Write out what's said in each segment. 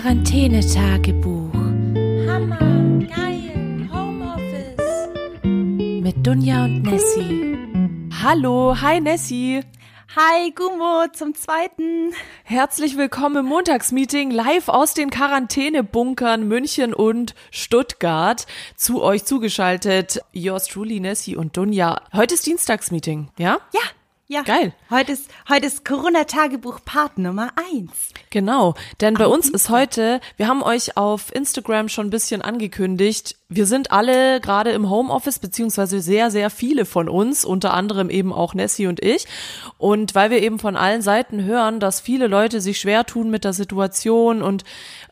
Quarantänetagebuch Hammer, geil, Homeoffice. mit Dunja und Nessie. Hallo, hi Nessie. Hi, Gummo, zum zweiten. Herzlich willkommen im Montagsmeeting live aus den Quarantänebunkern München und Stuttgart. Zu euch zugeschaltet yours truly Nessie und Dunja. Heute ist Dienstagsmeeting, ja? Ja, ja. Geil. Heute ist, heute ist Corona-Tagebuch Part Nummer eins. Genau, denn bei uns ist heute, wir haben euch auf Instagram schon ein bisschen angekündigt, wir sind alle gerade im Homeoffice, beziehungsweise sehr, sehr viele von uns, unter anderem eben auch Nessie und ich. Und weil wir eben von allen Seiten hören, dass viele Leute sich schwer tun mit der Situation und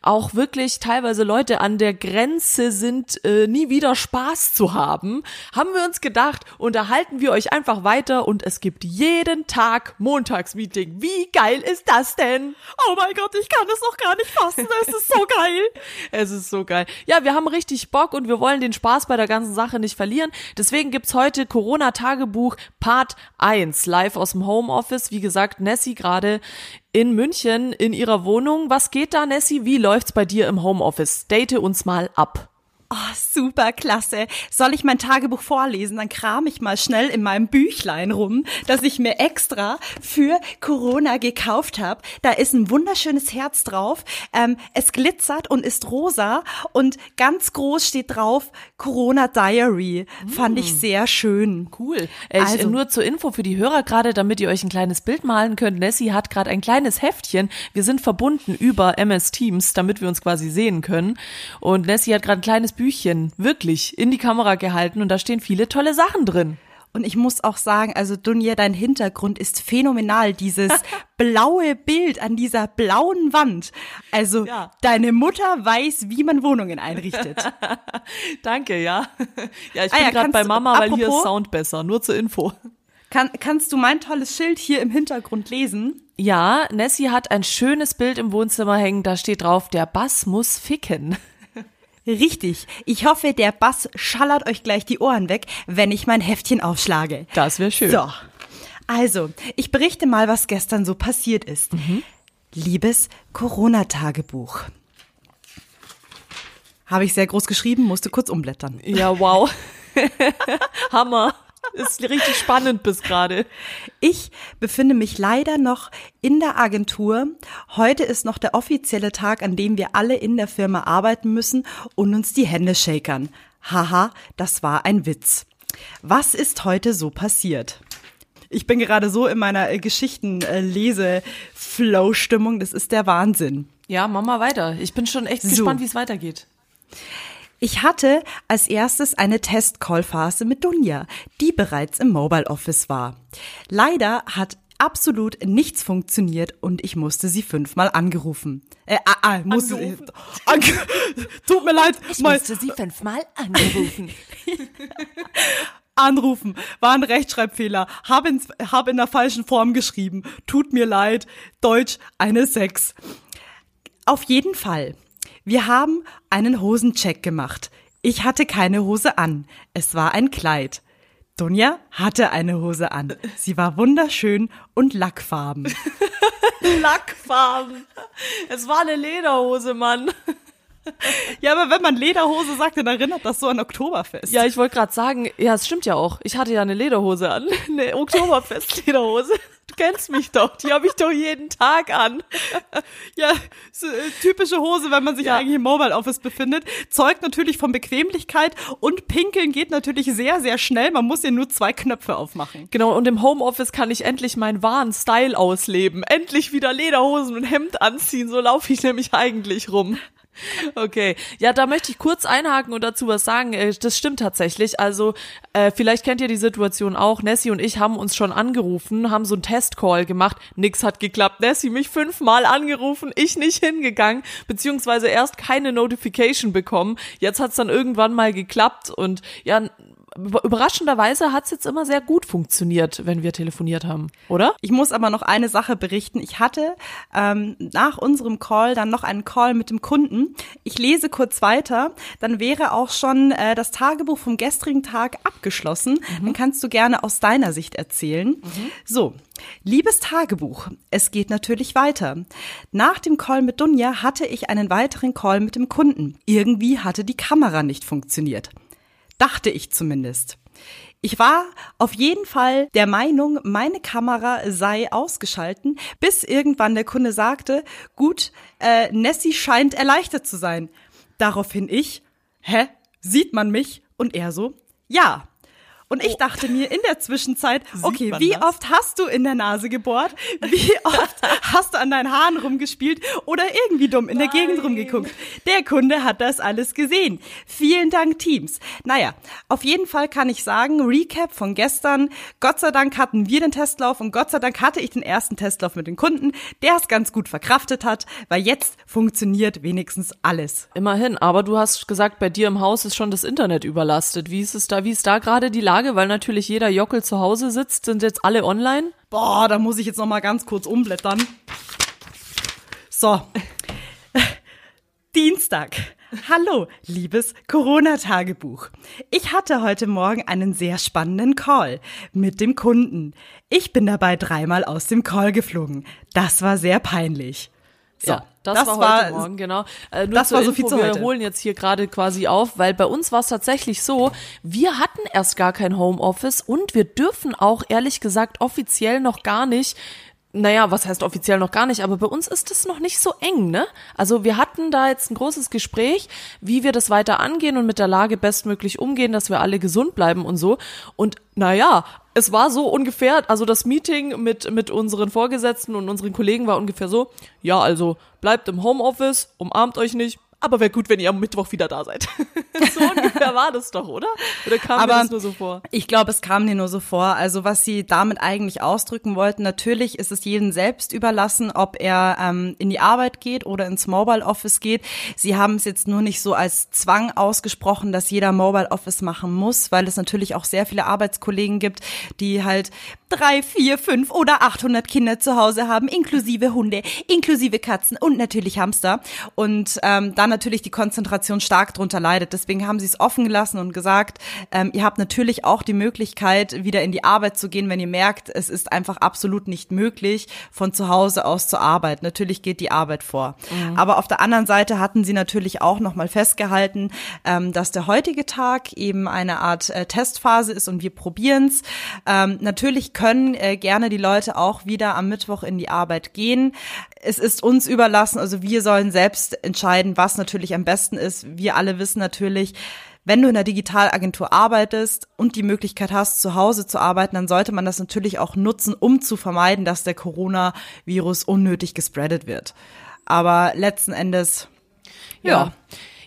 auch wirklich teilweise Leute an der Grenze sind, äh, nie wieder Spaß zu haben, haben wir uns gedacht, unterhalten wir euch einfach weiter und es gibt jeden Tag Montagsmeeting. Wie geil ist das denn? Oh mein Gott, ich kann es noch gar nicht fassen. Es ist so geil. Es ist so geil. Ja, wir haben richtig Bock und wir wollen den Spaß bei der ganzen Sache nicht verlieren. Deswegen gibt's heute Corona-Tagebuch Part 1 live aus dem Homeoffice. Wie gesagt, Nessie gerade in München in ihrer Wohnung. Was geht da, Nessie? Wie läuft's bei dir im Homeoffice? Date uns mal ab. Oh, super klasse. Soll ich mein Tagebuch vorlesen? Dann kram ich mal schnell in meinem Büchlein rum, das ich mir extra für Corona gekauft habe. Da ist ein wunderschönes Herz drauf. Ähm, es glitzert und ist rosa und ganz groß steht drauf Corona Diary. Fand ich sehr schön. Cool. Äh, Ich, Also- nur zur Info für die Hörer gerade, damit ihr euch ein kleines Bild malen könnt. Nessie hat gerade ein kleines Heftchen. Wir sind verbunden über MS Teams, damit wir uns quasi sehen können. Und Nessie hat gerade ein kleines Büchchen wirklich in die Kamera gehalten und da stehen viele tolle Sachen drin. Und ich muss auch sagen, also Dunja, dein Hintergrund ist phänomenal. Dieses blaue Bild an dieser blauen Wand. Also Ja. deine Mutter weiß, wie man Wohnungen einrichtet. Danke, ja. Ja, ich Ah bin ja, gerade bei Mama, weil hier ist Sound besser. Nur zur Info. Kann, kannst du mein tolles Schild hier im Hintergrund lesen? Ja, Nessie hat ein schönes Bild im Wohnzimmer hängen. Da steht drauf, der Bass muss ficken. Richtig. Ich hoffe, der Bass schallert euch gleich die Ohren weg, wenn ich mein Heftchen aufschlage. Das wäre schön. So. Also, ich berichte mal, was gestern so passiert ist. Liebes Corona-Tagebuch. Habe ich sehr groß geschrieben, musste kurz umblättern. Ja, wow. Hammer. Ist richtig spannend bis gerade. Ich befinde mich leider noch in der Agentur. Heute ist noch der offizielle Tag, an dem wir alle in der Firma arbeiten müssen und uns die Hände shakern. Haha, das war ein Witz. Was ist heute so passiert? Ich bin gerade so in meiner äh, Geschichten-Lese-Flow-Stimmung. Das ist der Wahnsinn. Ja, mach mal weiter. Ich bin schon echt So. gespannt, wie es weitergeht. Ich hatte als erstes eine Test-Call-Phase mit Dunja, die bereits im Mobile Office war. Leider hat absolut nichts funktioniert und ich musste sie fünfmal angerufen. Äh, ah, ah, musste, Angerufen. Ange Tut mir leid, mal sie fünfmal angerufen. anrufen. War ein Rechtschreibfehler. Habe in, hab in der falschen Form geschrieben. Tut mir leid. Deutsch eine 6. Auf jeden Fall. Wir haben einen Hosencheck gemacht. Ich hatte keine Hose an. Es war ein Kleid. Dunja hatte eine Hose an. Sie war wunderschön und lackfarben. Lackfarben. Es war eine Lederhose, Mann. Ja, aber wenn man Lederhose sagt, dann erinnert das so an Oktoberfest. Ja, ich wollte gerade sagen, ja, es stimmt ja auch. Ich hatte ja eine Lederhose an. Eine Oktoberfest-Lederhose. Du kennst mich doch. Die habe ich doch jeden Tag an. Ja, so, äh, typische Hose, wenn man sich Ja. eigentlich im Mobile Office befindet. Zeugt natürlich von Bequemlichkeit und pinkeln geht natürlich sehr, sehr schnell. Man muss ja nur zwei Knöpfe aufmachen. Genau, und im Homeoffice kann ich endlich meinen wahren Style ausleben. Endlich wieder Lederhosen und Hemd anziehen. So laufe ich nämlich eigentlich rum. Okay, ja, da möchte ich kurz einhaken und dazu was sagen. Äh, Das stimmt tatsächlich. Also äh, vielleicht kennt ihr die Situation auch. Nessie und ich haben uns schon angerufen, haben so einen Testcall gemacht. Nix hat geklappt. Nessie mich fünfmal angerufen, ich nicht hingegangen, beziehungsweise erst keine Notification bekommen. Jetzt hat's dann irgendwann mal geklappt und ja, überraschenderweise hat's jetzt immer sehr gut funktioniert, wenn wir telefoniert haben, oder? Ich muss aber noch eine Sache berichten. Ich hatte ähm, nach unserem Call dann noch einen Call mit dem Kunden. Ich lese kurz weiter, dann wäre auch schon äh, das Tagebuch vom gestrigen Tag abgeschlossen. Mhm. Dann kannst du gerne aus deiner Sicht erzählen. Mhm. So, Liebes Tagebuch, es geht natürlich weiter. Nach dem Call mit Dunja hatte ich einen weiteren Call mit dem Kunden. Irgendwie hatte die Kamera nicht funktioniert. Dachte ich zumindest. Ich war auf jeden Fall der Meinung, meine Kamera sei ausgeschalten, bis irgendwann der Kunde sagte, gut, äh, Nessie scheint erleichtert zu sein. Daraufhin ich, hä, sieht man mich? Und er so, ja. Und ich oh. dachte mir in der Zwischenzeit, okay, wie das? oft hast du in der Nase gebohrt? Wie oft hast du an deinen Haaren rumgespielt oder irgendwie dumm in Nein. der Gegend rumgeguckt? Der Kunde hat das alles gesehen. Vielen Dank, Teams. Naja, auf jeden Fall kann ich sagen, Recap von gestern. Gott sei Dank hatten wir den Testlauf und Gott sei Dank hatte ich den ersten Testlauf mit den Kunden, der es ganz gut verkraftet hat, weil jetzt funktioniert wenigstens alles. Immerhin, aber du hast gesagt, bei dir im Haus ist schon das Internet überlastet. Wie ist es da, wie ist da gerade die Lage? Frage, weil natürlich jeder Jockel zu Hause sitzt. Sind jetzt alle online? Boah, da muss ich jetzt noch mal ganz kurz umblättern. So. Dienstag. Hallo, liebes Corona-Tagebuch. Ich hatte heute Morgen einen sehr spannenden Call mit dem Kunden. Ich bin dabei dreimal aus dem Call geflogen. Das war sehr peinlich. So, ja, das, das war, war heute Morgen, genau. Äh, nur das war so Info, viel zu wir heute. holen jetzt hier gerade quasi auf, weil bei uns war es tatsächlich so, wir hatten erst gar kein Homeoffice und wir dürfen auch ehrlich gesagt offiziell noch gar nicht naja, was heißt offiziell noch gar nicht, aber bei uns ist es noch nicht so eng, ne? Also wir hatten da jetzt ein großes Gespräch, wie wir das weiter angehen und mit der Lage bestmöglich umgehen, dass wir alle gesund bleiben und so. Und naja, es war so ungefähr, also das Meeting mit, mit unseren Vorgesetzten und unseren Kollegen war ungefähr so, ja, also bleibt im Homeoffice, umarmt euch nicht, aber wäre gut, wenn ihr am Mittwoch wieder da seid. so ungefähr war das doch, oder? Oder kam aber mir das nur so vor? Ich glaube, es kam dir nur so vor. Also was sie damit eigentlich ausdrücken wollten, natürlich ist es jedem selbst überlassen, ob er ähm, in die Arbeit geht oder ins Mobile Office geht. Sie haben es jetzt nur nicht so als Zwang ausgesprochen, dass jeder Mobile Office machen muss, weil es natürlich auch sehr viele Arbeitskollegen gibt, die halt drei, vier, fünf oder 800 Kinder zu Hause haben, inklusive Hunde, inklusive Katzen und natürlich Hamster. Und ähm, dann natürlich die Konzentration stark drunter leidet. Deswegen haben sie es offen gelassen und gesagt, ähm, ihr habt natürlich auch die Möglichkeit, wieder in die Arbeit zu gehen, wenn ihr merkt, es ist einfach absolut nicht möglich, von zu Hause aus zu arbeiten. Natürlich geht die Arbeit vor. Mhm. Aber auf der anderen Seite hatten sie natürlich auch nochmal festgehalten, ähm, dass der heutige Tag eben eine Art äh, Testphase ist und wir probieren's. Ähm, natürlich können äh, gerne die Leute auch wieder am Mittwoch in die Arbeit gehen. Es ist uns überlassen, also wir sollen selbst entscheiden, was natürlich am besten ist. Wir alle wissen natürlich, wenn du in der Digitalagentur arbeitest und die Möglichkeit hast, zu Hause zu arbeiten, dann sollte man das natürlich auch nutzen, um zu vermeiden, dass der Coronavirus unnötig gespreadet wird. Aber letzten Endes, ja. ja.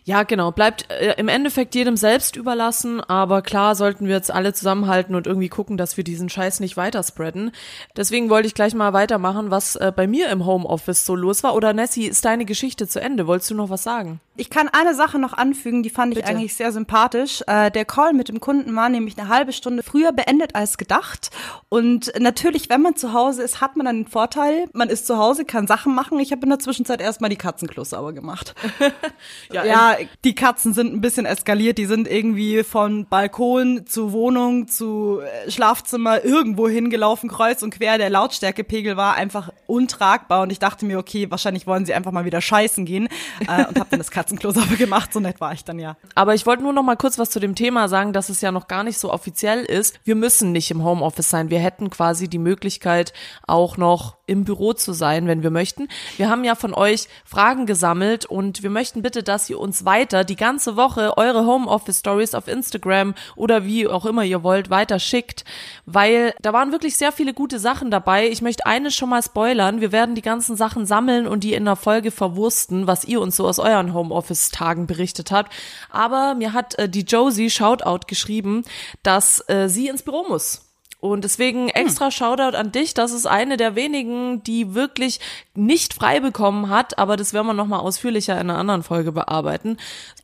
Ja, genau. Bleibt äh, im Endeffekt jedem selbst überlassen, aber klar sollten wir jetzt alle zusammenhalten und irgendwie gucken, dass wir diesen Scheiß nicht weiter spreaden. Deswegen wollte ich gleich mal weitermachen, was äh, bei mir im Homeoffice so los war. Oder Nessie, ist deine Geschichte zu Ende? Wolltest du noch was sagen? Ich kann eine Sache noch anfügen, die fand Bitte. ich eigentlich sehr sympathisch. Äh, der Call mit dem Kunden war nämlich eine halbe Stunde früher beendet als gedacht. Und natürlich, wenn man zu Hause ist, hat man dann den Vorteil, man ist zu Hause, kann Sachen machen. Ich habe in der Zwischenzeit erstmal die Katzenklos sauber gemacht. ja, ja die Katzen sind ein bisschen eskaliert. Die sind irgendwie von Balkon zu Wohnung zu äh, Schlafzimmer irgendwo hingelaufen, kreuz und quer. Der Lautstärkepegel war einfach untragbar und ich dachte mir, okay, wahrscheinlich wollen sie einfach mal wieder scheißen gehen äh, und habe dann das Katzenklo sauber gemacht. So nett war ich dann ja. Aber ich wollte nur noch mal kurz was zu dem Thema sagen, dass es ja noch gar nicht so offiziell ist. Wir müssen nicht im Homeoffice sein. Wir hätten quasi die Möglichkeit, auch noch im Büro zu sein, wenn wir möchten. Wir haben ja von euch Fragen gesammelt und wir möchten bitte, dass ihr uns weiter die ganze Woche eure Homeoffice Stories auf Instagram oder wie auch immer ihr wollt weiter schickt, weil da waren wirklich sehr viele gute Sachen dabei. Ich möchte eines schon mal spoilern. Wir werden die ganzen Sachen sammeln und die in der Folge verwursten, was ihr uns so aus euren Homeoffice Tagen berichtet habt. Aber mir hat äh, die Josie Shoutout geschrieben, dass äh, sie ins Büro muss. Und deswegen hm. extra hm. Shoutout an dich. Das ist eine der wenigen, die wirklich nicht frei bekommen hat, aber das werden wir nochmal ausführlicher in einer anderen Folge bearbeiten.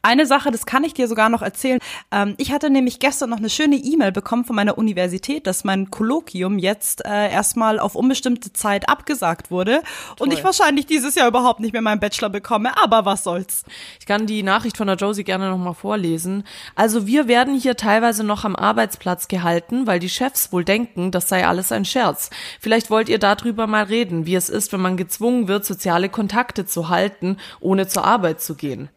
Eine Sache, das kann ich dir sogar noch erzählen. Ähm, ich hatte nämlich gestern noch eine schöne E-Mail bekommen von meiner Universität, dass mein Kolloquium jetzt äh, erstmal auf unbestimmte Zeit abgesagt wurde Toll. und ich wahrscheinlich dieses Jahr überhaupt nicht mehr meinen Bachelor bekomme, aber was soll's. Ich kann die Nachricht von der Josie gerne nochmal vorlesen. Also wir werden hier teilweise noch am Arbeitsplatz gehalten, weil die Chefs wohl denken, das sei alles ein Scherz. Vielleicht wollt ihr darüber mal reden, wie es ist, wenn man gezwungen wird, soziale Kontakte zu halten, ohne zur Arbeit zu gehen.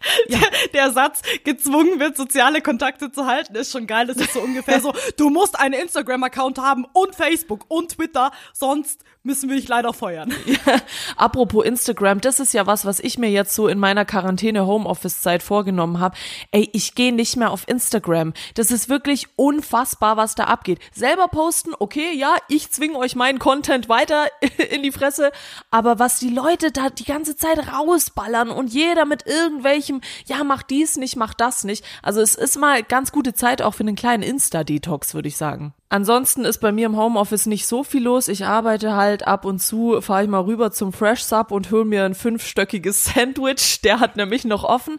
Ja. Der, Satz, gezwungen wird, soziale Kontakte zu halten, ist schon geil. Das ist so ungefähr so, du musst einen Instagram-Account haben und Facebook und Twitter, sonst müssen wir dich leider feuern. Ja, apropos Instagram, das ist ja was, was ich mir jetzt so in meiner Quarantäne Homeoffice Zeit vorgenommen habe. Ey, ich gehe nicht mehr auf Instagram. Das ist wirklich unfassbar, was da abgeht. Selber posten, okay, ja, ich zwinge euch meinen Content weiter in die Fresse, aber was die Leute da die ganze Zeit rausballern und jeder mit irgendwelchem, ja, mach dies nicht, mach das nicht. Also es ist mal ganz gute Zeit auch für einen kleinen Insta-Detox, würde ich sagen. Ansonsten ist bei mir im Homeoffice nicht so viel los. Ich arbeite halt ab und zu, fahre ich mal rüber zum Fresh Sub und hole mir ein fünfstöckiges Sandwich. Der hat nämlich noch offen.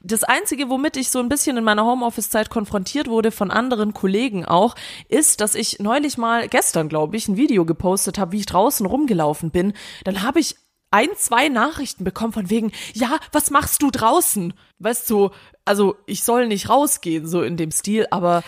Das Einzige, womit ich so ein bisschen in meiner Homeoffice-Zeit konfrontiert wurde von anderen Kollegen auch, ist, dass ich neulich mal, gestern glaube ich, ein Video gepostet habe, wie ich draußen rumgelaufen bin. Dann habe ich ein, zwei Nachrichten bekommen von wegen, ja, was machst du draußen? Weißt du, also ich soll nicht rausgehen, so in dem Stil, aber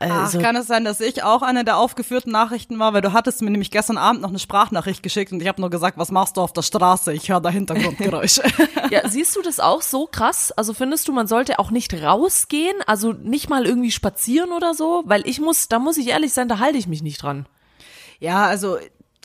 also, Ach, kann es sein, dass ich auch eine der aufgeführten Nachrichten war, weil du hattest mir nämlich gestern Abend noch eine Sprachnachricht geschickt und ich habe nur gesagt, was machst du auf der Straße? Ich höre da Hintergrundgeräusche. ja, siehst du das auch so krass? Also findest du, man sollte auch nicht rausgehen, also nicht mal irgendwie spazieren oder so? Weil ich muss, da muss ich ehrlich sein, da halte ich mich nicht dran. Ja, also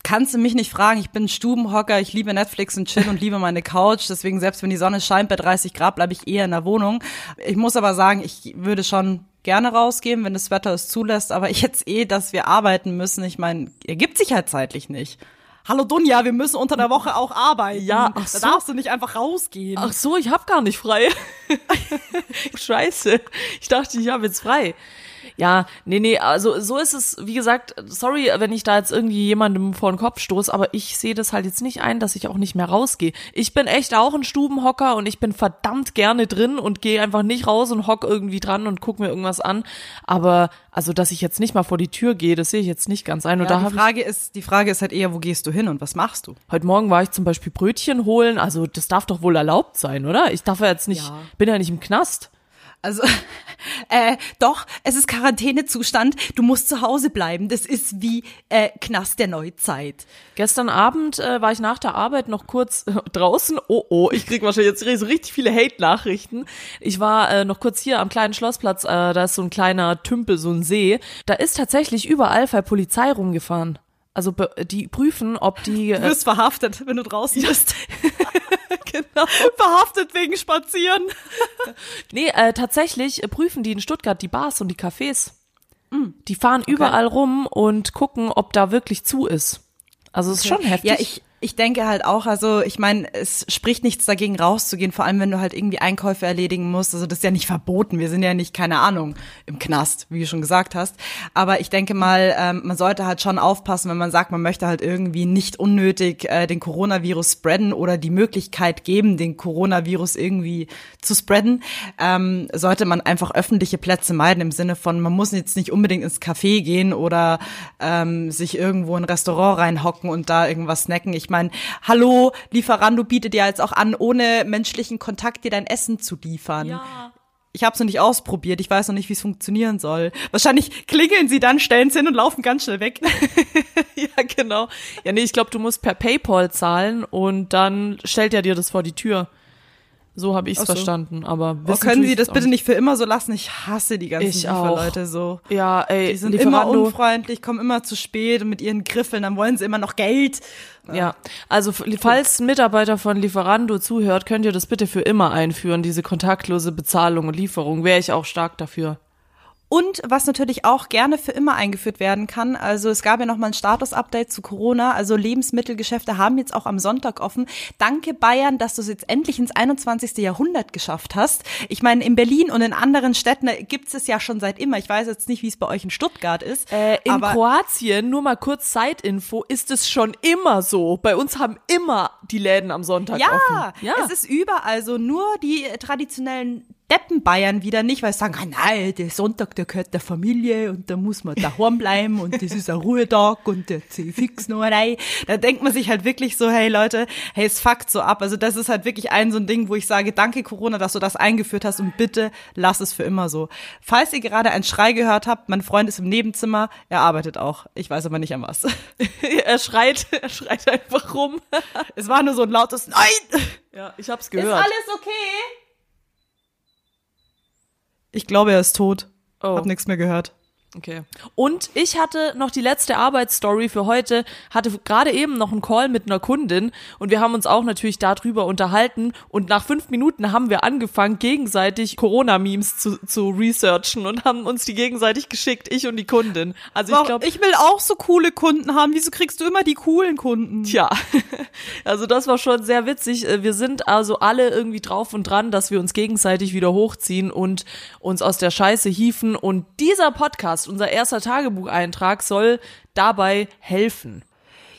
kannst du mich nicht fragen. Ich bin Stubenhocker, ich liebe Netflix und Chill und liebe meine Couch. Deswegen, selbst wenn die Sonne scheint bei 30 Grad, bleibe ich eher in der Wohnung. Ich muss aber sagen, ich würde schon gerne rausgehen, wenn das Wetter es zulässt, aber jetzt eh, dass wir arbeiten müssen, ich meine, ergibt sich halt zeitlich nicht. Hallo Dunja, wir müssen unter der Woche auch arbeiten. Ja, ach so. Da darfst du nicht einfach rausgehen. Ach so, ich hab gar nicht frei. Scheiße. Ich dachte, ich habe jetzt frei. Ja, nee, nee, also so ist es, wie gesagt, sorry, wenn ich da jetzt irgendwie jemandem vor den Kopf stoße, aber ich sehe das halt jetzt nicht ein, dass ich auch nicht mehr rausgehe. Ich bin echt auch ein Stubenhocker und ich bin verdammt gerne drin und gehe einfach nicht raus und hock irgendwie dran und guck mir irgendwas an. Aber also, dass ich jetzt nicht mal vor die Tür gehe, das sehe ich jetzt nicht ganz ein. Und ja, da die Frage ist, die Frage ist halt eher, wo gehst du hin und was machst du? Heute Morgen war ich zum Beispiel Brötchen holen. Also, das darf doch wohl erlaubt sein, oder? Ich darf ja jetzt nicht, ja. bin ja nicht im Knast. Also, äh, doch, es ist Quarantänezustand. Du musst zu Hause bleiben. Das ist wie äh, Knast der Neuzeit. Gestern Abend äh, war ich nach der Arbeit noch kurz äh, draußen. Oh, oh, ich krieg wahrscheinlich jetzt so richtig viele Hate-Nachrichten. Ich war äh, noch kurz hier am kleinen Schlossplatz. Äh, da ist so ein kleiner Tümpel, so ein See. Da ist tatsächlich überall bei Polizei rumgefahren. Also die prüfen, ob die. Du wirst äh, verhaftet, wenn du draußen bist. genau. Verhaftet wegen Spazieren. nee, äh, tatsächlich prüfen die in Stuttgart die Bars und die Cafés. Mm. Die fahren okay. überall rum und gucken, ob da wirklich zu ist. Also es ist okay. schon heftig. Ja, ich, ich denke halt auch, also ich meine, es spricht nichts dagegen rauszugehen, vor allem wenn du halt irgendwie Einkäufe erledigen musst. Also das ist ja nicht verboten. Wir sind ja nicht, keine Ahnung, im Knast, wie du schon gesagt hast. Aber ich denke mal, ähm, man sollte halt schon aufpassen, wenn man sagt, man möchte halt irgendwie nicht unnötig äh, den Coronavirus spreaden oder die Möglichkeit geben, den Coronavirus irgendwie zu spreaden, ähm, sollte man einfach öffentliche Plätze meiden im Sinne von, man muss jetzt nicht unbedingt ins Café gehen oder ähm, sich irgendwo in ein Restaurant reinhocken und da irgendwas snacken. Ich meine, hallo, Lieferando bietet dir jetzt auch an, ohne menschlichen Kontakt dir dein Essen zu liefern. Ja. Ich habe es noch nicht ausprobiert. Ich weiß noch nicht, wie es funktionieren soll. Wahrscheinlich klingeln sie dann, stellen es hin und laufen ganz schnell weg. ja, genau. Ja, nee, ich glaube, du musst per PayPal zahlen und dann stellt er dir das vor die Tür. So habe ich es so. verstanden, aber oh, können Sie das bitte nicht für immer so lassen? Ich hasse die ganzen ich Lieferleute so. Ja, ey, die sind immer unfreundlich, kommen immer zu spät und mit ihren Griffeln, dann wollen sie immer noch Geld. Ja, also falls ein Mitarbeiter von Lieferando zuhört, könnt ihr das bitte für immer einführen, diese kontaktlose Bezahlung und Lieferung. Wäre ich auch stark dafür. Und was natürlich auch gerne für immer eingeführt werden kann, also es gab ja noch mal ein Status-Update zu Corona, also Lebensmittelgeschäfte haben jetzt auch am Sonntag offen. Danke Bayern, dass du es jetzt endlich ins 21. Jahrhundert geschafft hast. Ich meine, in Berlin und in anderen Städten gibt es ja schon seit immer. Ich weiß jetzt nicht, wie es bei euch in Stuttgart ist. Äh, in Kroatien, nur mal kurz Zeitinfo, ist es schon immer so. Bei uns haben immer die Läden am Sonntag ja, offen. Ja, es ist überall so. Nur die traditionellen Deppen Bayern wieder nicht, weil sie sagen, ah, nein, der Sonntag, der gehört der Familie und da muss man daheim bleiben und das ist ein Ruhetag und der ziehe fix noch rein. Da denkt man sich halt wirklich so, hey Leute, hey, es fuckt so ab. Also das ist halt wirklich ein so ein Ding, wo ich sage, danke Corona, dass du das eingeführt hast und bitte lass es für immer so. Falls ihr gerade einen Schrei gehört habt, mein Freund ist im Nebenzimmer, er arbeitet auch. Ich weiß aber nicht an was. er schreit, er schreit einfach rum. es war nur so ein lautes Nein! Ja, ich hab's gehört. Ist alles okay? Ich glaube, er ist tot. Oh. Hab nichts mehr gehört. Okay. Und ich hatte noch die letzte Arbeitsstory für heute, hatte gerade eben noch einen Call mit einer Kundin und wir haben uns auch natürlich darüber unterhalten und nach fünf Minuten haben wir angefangen, gegenseitig Corona-Memes zu, zu researchen und haben uns die gegenseitig geschickt, ich und die Kundin. Also ich glaube. Ich will auch so coole Kunden haben. Wieso kriegst du immer die coolen Kunden? Tja. Also das war schon sehr witzig. Wir sind also alle irgendwie drauf und dran, dass wir uns gegenseitig wieder hochziehen und uns aus der Scheiße hieven und dieser Podcast Podcast, unser erster Tagebucheintrag, soll dabei helfen.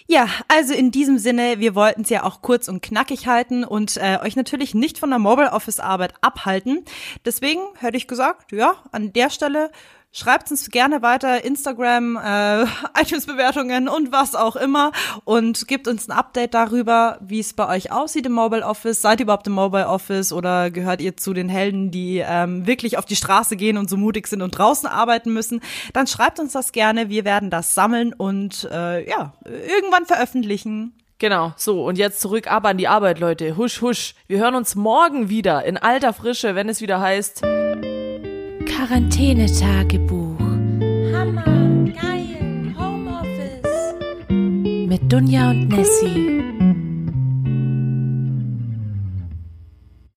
Ja, also in diesem Sinne, wir wollten es ja auch kurz und knackig halten und äh, euch natürlich nicht von der Mobile Office Arbeit abhalten. Deswegen hätte ich gesagt, ja, an der Stelle Schreibt uns gerne weiter, Instagram, äh, iTunes-Bewertungen und was auch immer und gebt uns ein Update darüber, wie es bei euch aussieht im Mobile Office. Seid ihr überhaupt im Mobile Office oder gehört ihr zu den Helden, die ähm, wirklich auf die Straße gehen und so mutig sind und draußen arbeiten müssen? Dann schreibt uns das gerne. Wir werden das sammeln und äh, ja, irgendwann veröffentlichen. Genau, so und jetzt zurück ab an die Arbeit, Leute. Husch, husch. Wir hören uns morgen wieder in alter Frische, wenn es wieder heißt Quarantänetagebuch. Hammer, geil, Homeoffice. Mit Dunja und Nessie.